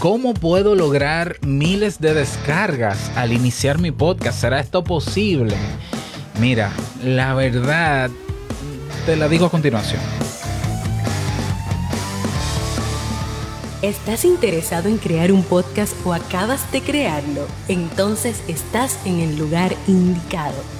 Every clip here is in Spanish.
¿Cómo puedo lograr miles de descargas al iniciar mi podcast? ¿Será esto posible? Mira, la verdad, te la digo a continuación. ¿Estás interesado en crear un podcast o acabas de crearlo? Entonces estás en el lugar indicado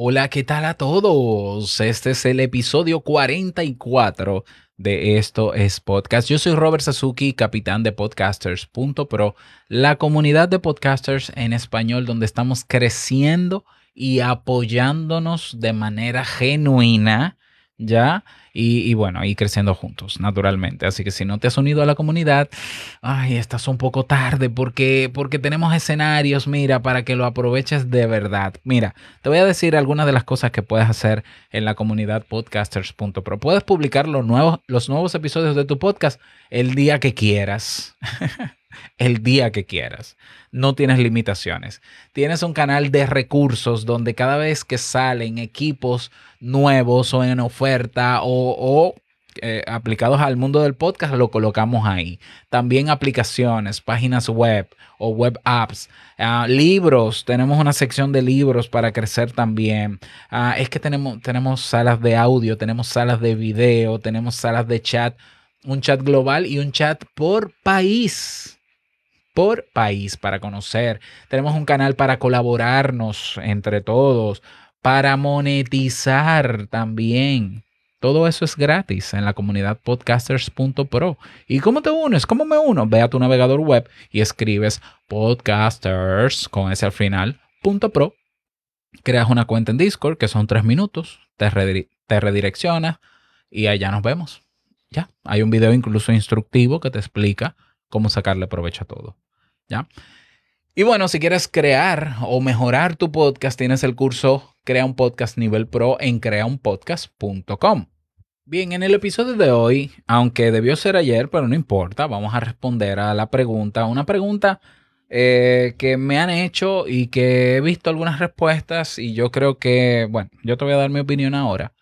Hola, ¿qué tal a todos? Este es el episodio 44 de Esto es Podcast. Yo soy Robert Sasuki, capitán de podcasters.pro, la comunidad de podcasters en español donde estamos creciendo y apoyándonos de manera genuina, ¿ya? y, bueno, y creciendo juntos, naturalmente. Así que si no te has unido a la comunidad, ay, estás un poco tarde porque, porque tenemos escenarios, mira, para que lo aproveches de verdad. Mira, te voy a decir algunas de las cosas que puedes hacer en la comunidad podcasters.pro. Puedes publicar los nuevos, los nuevos episodios de tu podcast el día que quieras. el día que quieras. No tienes limitaciones. Tienes un canal de recursos donde cada vez que salen equipos nuevos o en oferta o, eh, aplicados al mundo del podcast, lo colocamos ahí. También aplicaciones, páginas web o web apps, ah, libros, tenemos una sección de libros para crecer también. Ah, es que tenemos, tenemos salas de audio, tenemos salas de video, tenemos salas de chat, un chat global y un chat por país por país para conocer. Tenemos un canal para colaborarnos entre todos, para monetizar también. Todo eso es gratis en la comunidad podcasters.pro. ¿Y cómo te unes? ¿Cómo me uno? Ve a tu navegador web y escribes podcasters con ese al final, punto pro. Creas una cuenta en Discord que son tres minutos, te, te redireccionas y allá nos vemos. Ya, hay un video incluso instructivo que te explica cómo sacarle provecho a todo. ¿Ya? Y bueno, si quieres crear o mejorar tu podcast, tienes el curso Crea un Podcast Nivel Pro en creaunpodcast.com. Bien, en el episodio de hoy, aunque debió ser ayer, pero no importa, vamos a responder a la pregunta, una pregunta eh, que me han hecho y que he visto algunas respuestas y yo creo que, bueno, yo te voy a dar mi opinión ahora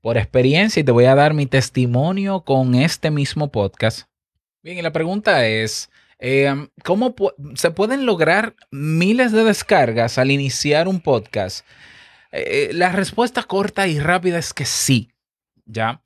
por experiencia y te voy a dar mi testimonio con este mismo podcast. Bien, y la pregunta es, Em, ¿Cómo se pueden lograr miles de descargas al iniciar un podcast? Eh, eh, la respuesta corta y rápida es que sí, ¿ya?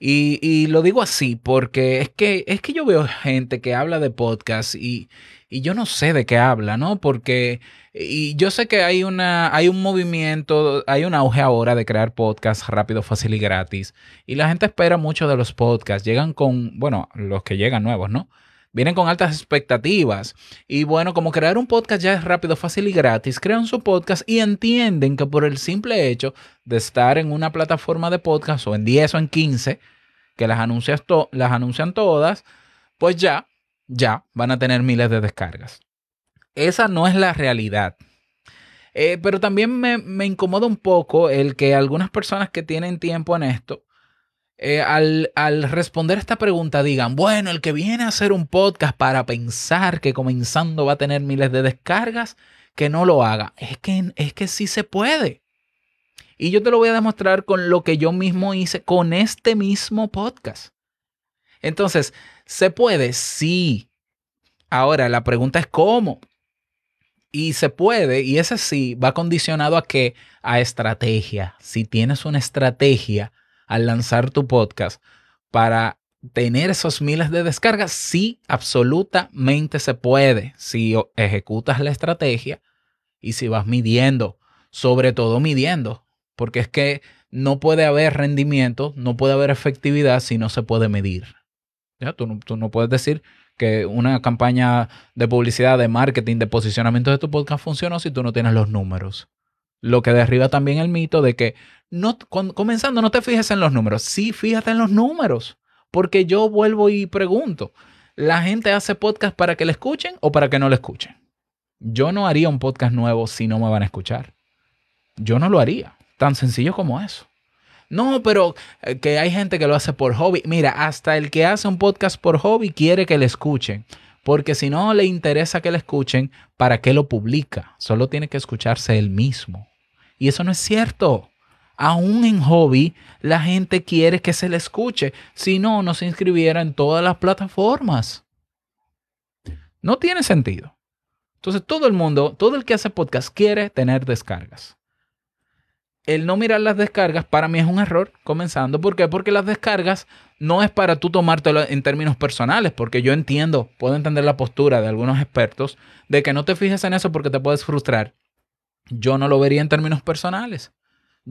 Y, lo digo así porque es que, es que yo veo gente que habla de podcast y, y yo no sé de qué habla, ¿no? Porque y yo sé que hay, una, hay un movimiento, hay un auge ahora de crear podcasts rápido, fácil y gratis. Y la gente espera mucho de los podcasts. Llegan con, bueno, los que llegan nuevos, ¿no? Vienen con altas expectativas. Y bueno, como crear un podcast ya es rápido, fácil y gratis, crean su podcast y entienden que por el simple hecho de estar en una plataforma de podcast o en 10 o en 15, que las, anuncias las anuncian todas, pues ya, ya van a tener miles de descargas. Esa no es la realidad. Eh, pero también me, me incomoda un poco el que algunas personas que tienen tiempo en esto eh, al, al, responder esta pregunta digan, bueno, el que viene a hacer un podcast para pensar que comenzando va a tener miles de descargas, que no lo haga. Es que, es que sí se puede. Y yo te lo voy a demostrar con lo que yo mismo hice con este mismo podcast. Entonces, ¿se puede? Sí. Ahora, la pregunta es cómo. Y se puede, y ese sí va condicionado a qué? A estrategia. Si tienes una estrategia, al lanzar tu podcast para tener esos miles de descargas? Sí, absolutamente se puede si ejecutas la estrategia y si vas midiendo, sobre todo midiendo, porque es que no puede haber rendimiento, no puede haber efectividad si no se puede medir. ¿Ya? Tú, no, tú no puedes decir que una campaña de publicidad, de marketing, de posicionamiento de tu podcast funcionó si tú no tienes los números. Lo que derriba también el mito de que no, comenzando no te fijes en los números. Sí, fíjate en los números. Porque yo vuelvo y pregunto. la gente hace podcast para que le escuchen o para que no le escuchen. Yo no haría un podcast nuevo si no me van a escuchar. Yo no lo haría. Tan sencillo como eso. No, pero eh, que hay gente que lo hace por hobby. Mira, hasta el que hace un podcast por hobby quiere que le escuchen. Porque si no le interesa que le escuchen, ¿para qué lo publica? Solo tiene que escucharse él mismo. Y eso no es cierto. Aún en hobby, la gente quiere que se le escuche. Si no, no se inscribiera en todas las plataformas. No tiene sentido. Entonces, todo el mundo, todo el que hace podcast quiere tener descargas el no mirar las descargas para mí es un error, comenzando. ¿Por qué? Porque las descargas no es para tú tomártelo en términos personales, porque yo entiendo, puedo entender la postura de algunos expertos de que no te fijes en eso porque te puedes frustrar. Yo no lo vería en términos personales.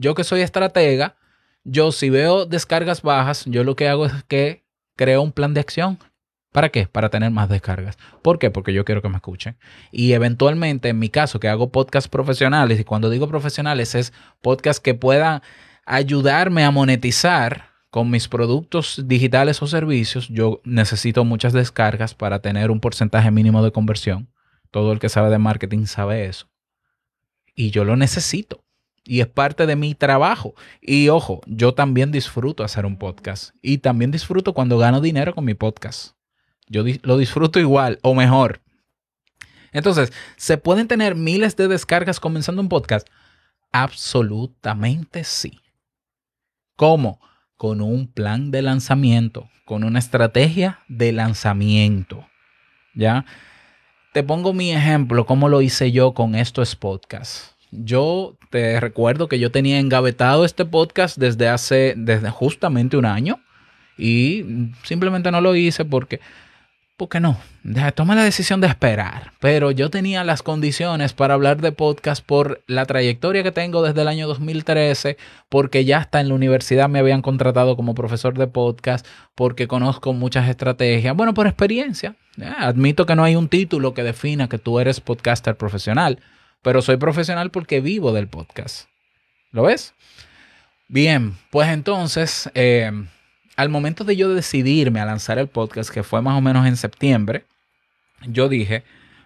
Yo que soy estratega, yo si veo descargas bajas, yo lo que hago es que creo un plan de acción. ¿Para qué? Para tener más descargas. ¿Por qué? Porque yo quiero que me escuchen. Y eventualmente, en mi caso, que hago podcasts profesionales, y cuando digo profesionales es podcasts que puedan ayudarme a monetizar con mis productos digitales o servicios, yo necesito muchas descargas para tener un porcentaje mínimo de conversión. Todo el que sabe de marketing sabe eso. Y yo lo necesito. Y es parte de mi trabajo. Y ojo, yo también disfruto hacer un podcast. Y también disfruto cuando gano dinero con mi podcast. Yo lo disfruto igual o mejor. Entonces, ¿se pueden tener miles de descargas comenzando un podcast? Absolutamente sí. ¿Cómo? Con un plan de lanzamiento, con una estrategia de lanzamiento. ¿Ya? Te pongo mi ejemplo, cómo lo hice yo con estos podcasts. Yo te recuerdo que yo tenía engavetado este podcast desde hace, desde justamente un año y simplemente no lo hice porque ¿por qué no? Toma la decisión de esperar. Pero yo tenía las condiciones para hablar de podcast por la trayectoria que tengo desde el año 2013, porque ya hasta en la universidad me habían contratado como profesor de podcast, porque conozco muchas estrategias. Bueno, por experiencia. Admito que no hay un título que defina que tú eres podcaster profesional, pero soy profesional porque vivo del podcast. ¿Lo ves? Bien, pues entonces... Eh, al momento de yo decidirme a lanzar el podcast, que fue más o menos en septiembre, yo dije,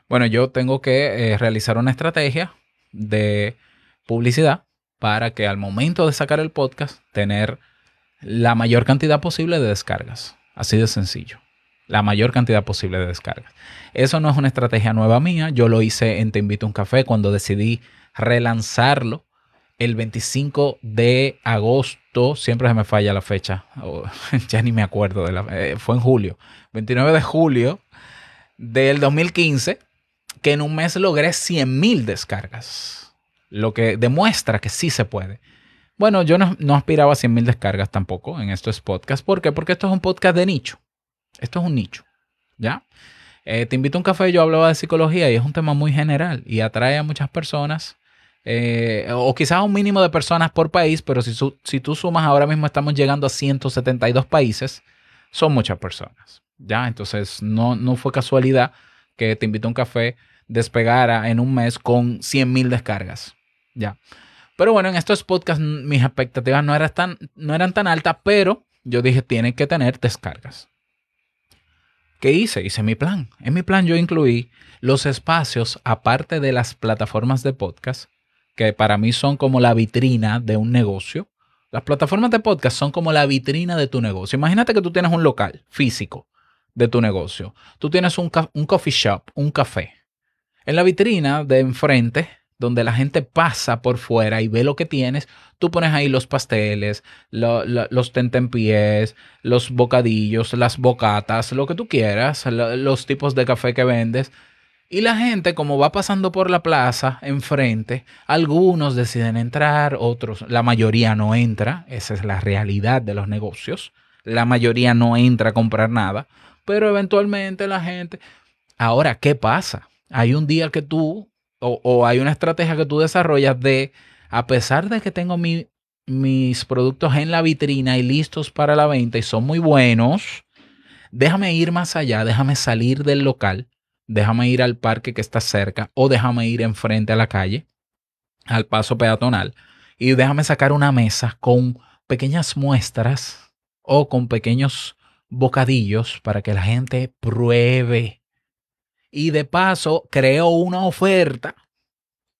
bueno, yo tengo que eh, realizar una estrategia de publicidad para que al momento de sacar el podcast, tener la mayor cantidad posible de descargas. Así de sencillo. La mayor cantidad posible de descargas. Eso no es una estrategia nueva mía. Yo lo hice en Te Invito a un Café cuando decidí relanzarlo el 25 de agosto, siempre se me falla la fecha, ya ni me acuerdo, de la, eh, fue en julio, 29 de julio del 2015, que en un mes logré 100 mil descargas, lo que demuestra que sí se puede. Bueno, yo no, aspiraba a 100 mil descargas tampoco en estos podcasts. ¿Por qué? Porque esto es un podcast de nicho. Esto es un nicho. ¿Ya? Eh, te invito a un café, yo hablaba de psicología y es un tema muy general y atrae a muchas personas eh, o quizás un mínimo de personas por país, pero si, tú sumas, ahora mismo estamos llegando a 172 países, son muchas personas. ¿ya? Entonces, no, no fue casualidad que te invito a un café despegara en un mes con 100 mil descargas. ¿ya? Pero bueno, en estos podcasts mis expectativas no eran tan, no eran tan altas, pero yo dije, tienen que tener descargas. ¿Qué hice? Hice mi plan. En mi plan yo incluí los espacios, aparte de las plataformas de podcast, que para mí son como la vitrina de un negocio. Las plataformas de podcast son como la vitrina de tu negocio. Imagínate que tú tienes un local físico de tu negocio. Tú tienes un, coffee shop, un café. En la vitrina de enfrente, donde la gente pasa por fuera y ve lo que tienes, tú pones ahí los pasteles, los tentempiés, los bocadillos, las bocatas, lo que tú quieras, los tipos de café que vendes. Y la gente, como va pasando por la plaza enfrente, algunos deciden entrar, otros, la mayoría no entra, esa es la realidad de los negocios, la mayoría no entra a comprar nada, pero eventualmente la gente... Ahora, ¿qué pasa? Hay un día que tú, o, hay una estrategia que tú desarrollas de, a pesar de que tengo mis productos en la vitrina y listos para la venta y son muy buenos, déjame ir más allá, déjame salir del local déjame ir al parque que está cerca o déjame ir enfrente a la calle, al paso peatonal, y déjame sacar una mesa con pequeñas muestras o con pequeños bocadillos para que la gente pruebe. Y de paso, creo una oferta,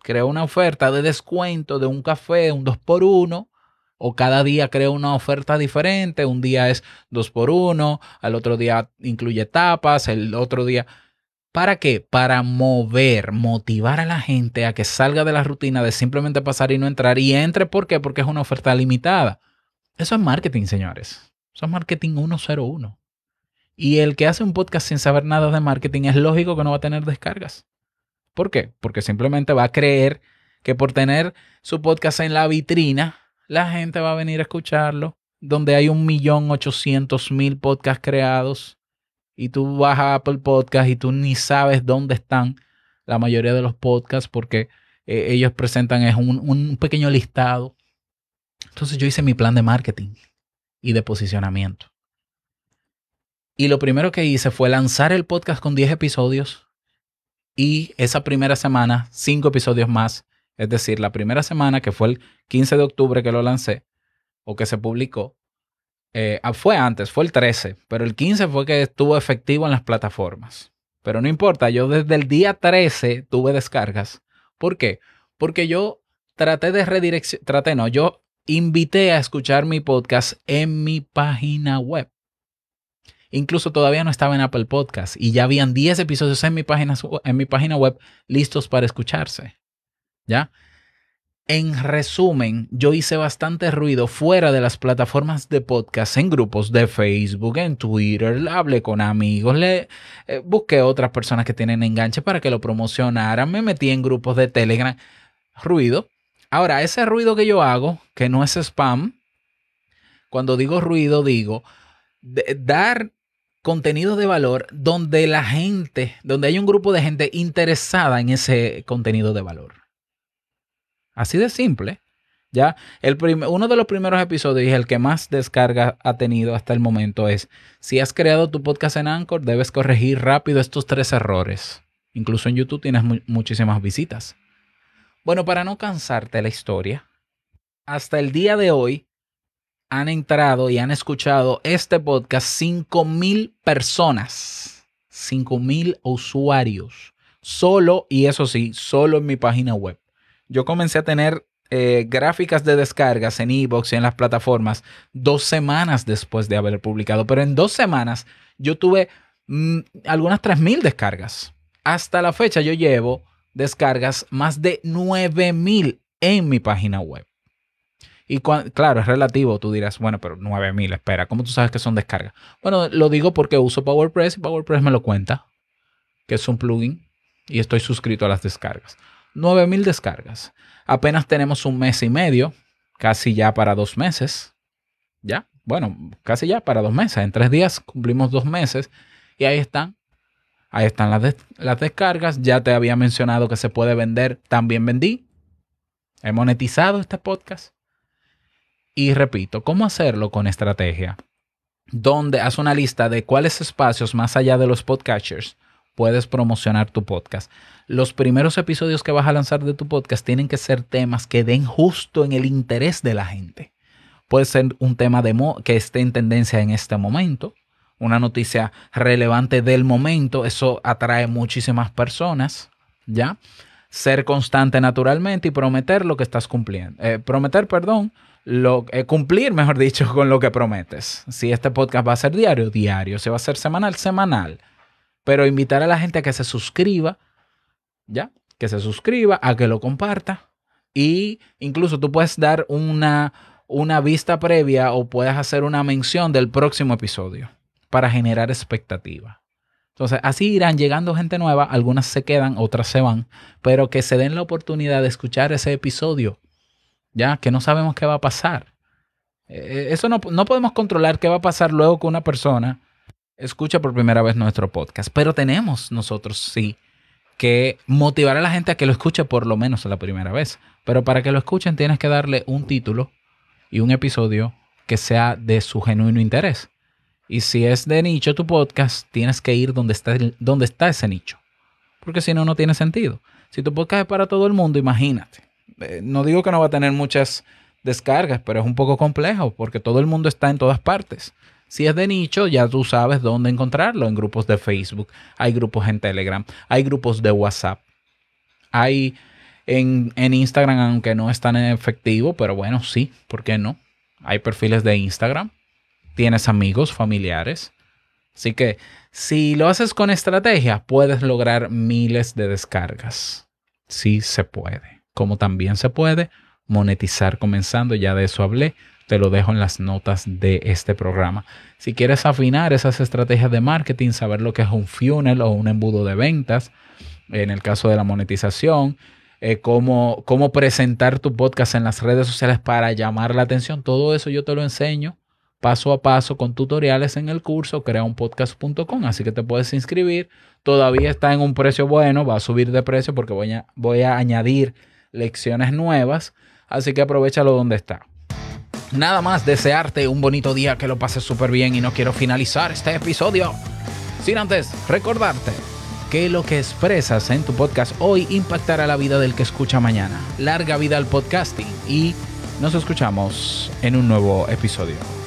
creo una oferta de descuento de un café, un 2 por 1 o cada día creo una oferta diferente. Un día es 2 por 1 al otro día incluye tapas, el otro día. ¿Para qué? Para mover, motivar a la gente a que salga de la rutina de simplemente pasar y no entrar y entre. ¿Por qué? Porque es una oferta limitada. Eso es marketing, señores. Eso es marketing 101. Y el que hace un podcast sin saber nada de marketing es lógico que no va a tener descargas. ¿Por qué? Porque simplemente va a creer que por tener su podcast en la vitrina, la gente va a venir a escucharlo. Donde hay un millón ochocientos mil podcasts creados y tú vas a Apple Podcast y tú ni sabes dónde están la mayoría de los podcasts porque eh, ellos presentan es un, un pequeño listado. Entonces yo hice mi plan de marketing y de posicionamiento. Y lo primero que hice fue lanzar el podcast con 10 episodios y esa primera semana 5 episodios más. Es decir, la primera semana, que fue el 15 de octubre que lo lancé o que se publicó, eh, ah, fue antes, fue el 13, pero el 15 fue que estuvo efectivo en las plataformas. Pero no importa, yo desde el día 13 tuve descargas. ¿Por qué? Porque yo traté de redireccionar, traté no, yo invité a escuchar mi podcast en mi página web. Incluso todavía no estaba en Apple Podcast y ya habían 10 episodios en mi página, en mi página web listos para escucharse. ¿Ya? En resumen, yo hice bastante ruido fuera de las plataformas de podcast, en grupos de Facebook, en Twitter, hablé con amigos, le eh, busqué otras personas que tienen enganche para que lo promocionaran, me metí en grupos de Telegram, ruido. Ahora, ese ruido que yo hago, que no es spam, cuando digo ruido, digo dar contenido de valor donde la gente, donde hay un grupo de gente interesada en ese contenido de valor. Así de simple. Ya, el uno de los primeros episodios y el que más descarga ha tenido hasta el momento es, si has creado tu podcast en Anchor, debes corregir rápido estos tres errores. Incluso en YouTube tienes muchísimas visitas. Bueno, para no cansarte la historia, hasta el día de hoy han entrado y han escuchado este podcast mil personas, mil usuarios, solo, y eso sí, solo en mi página web yo comencé a tener eh, gráficas de descargas en Evox y en las plataformas dos semanas después de haber publicado. Pero en dos semanas yo tuve mm, algunas 3.000 descargas. Hasta la fecha yo llevo descargas más de 9.000 en mi página web. Y claro, es relativo. Tú dirás, bueno, pero 9000, espera, ¿cómo tú sabes que son descargas? Bueno, lo digo porque uso PowerPress y PowerPress me lo cuenta, que es un plugin y estoy suscrito a las descargas. 9000 descargas. Apenas tenemos un mes y medio, casi ya para dos meses. Ya, bueno, casi ya para dos meses. En tres días cumplimos dos meses y ahí están. Ahí están las, las descargas. Ya te había mencionado que se puede vender. También vendí. He monetizado este podcast. Y repito, ¿cómo hacerlo con estrategia? Donde haz una lista de cuáles espacios más allá de los podcasters puedes promocionar tu podcast. Los primeros episodios que vas a lanzar de tu podcast tienen que ser temas que den justo en el interés de la gente. Puede ser un tema de que esté en tendencia en este momento, una noticia relevante del momento, eso atrae muchísimas personas, ¿ya? Ser constante naturalmente y prometer lo que estás cumpliendo. Eh, prometer, perdón, lo, eh, cumplir, mejor dicho, con lo que prometes. Si este podcast va a ser diario, diario. Si va a ser semanal, semanal pero invitar a la gente a que se suscriba, ¿ya? Que se suscriba, a que lo comparta. Y incluso tú puedes dar una, una vista previa o puedes hacer una mención del próximo episodio para generar expectativa. Entonces, así irán llegando gente nueva, algunas se quedan, otras se van, pero que se den la oportunidad de escuchar ese episodio, ya que no sabemos qué va a pasar. Eh, eso no, no podemos controlar qué va a pasar luego con una persona escucha por primera vez nuestro podcast, pero tenemos nosotros sí que motivar a la gente a que lo escuche por lo menos la primera vez. Pero para que lo escuchen tienes que darle un título y un episodio que sea de su genuino interés. Y si es de nicho tu podcast, tienes que ir donde está, donde está ese nicho. Porque si no, no tiene sentido. Si tu podcast es para todo el mundo, imagínate. Eh, no digo que no va a tener muchas descargas, pero es un poco complejo porque todo el mundo está en todas partes. Si es de nicho, ya tú sabes dónde encontrarlo, en grupos de Facebook, hay grupos en Telegram, hay grupos de WhatsApp, hay en, en Instagram, aunque no es tan efectivo, pero bueno, sí, ¿por qué no? Hay perfiles de Instagram, tienes amigos, familiares. Así que si lo haces con estrategia, puedes lograr miles de descargas. Sí se puede. Como también se puede monetizar comenzando, ya de eso hablé, te lo dejo en las notas de este programa. Si quieres afinar esas estrategias de marketing, saber lo que es un funnel o un embudo de ventas, en el caso de la monetización, eh, cómo, cómo presentar tu podcast en las redes sociales para llamar la atención, todo eso yo te lo enseño paso a paso con tutoriales en el curso creaunpodcast.com, así que te puedes inscribir. Todavía está en un precio bueno, va a subir de precio porque voy a, voy a añadir lecciones nuevas, así que aprovechalo donde está. Nada más desearte un bonito día, que lo pases súper bien y no quiero finalizar este episodio sin antes recordarte que lo que expresas en tu podcast hoy impactará la vida del que escucha mañana. Larga vida al podcasting y nos escuchamos en un nuevo episodio.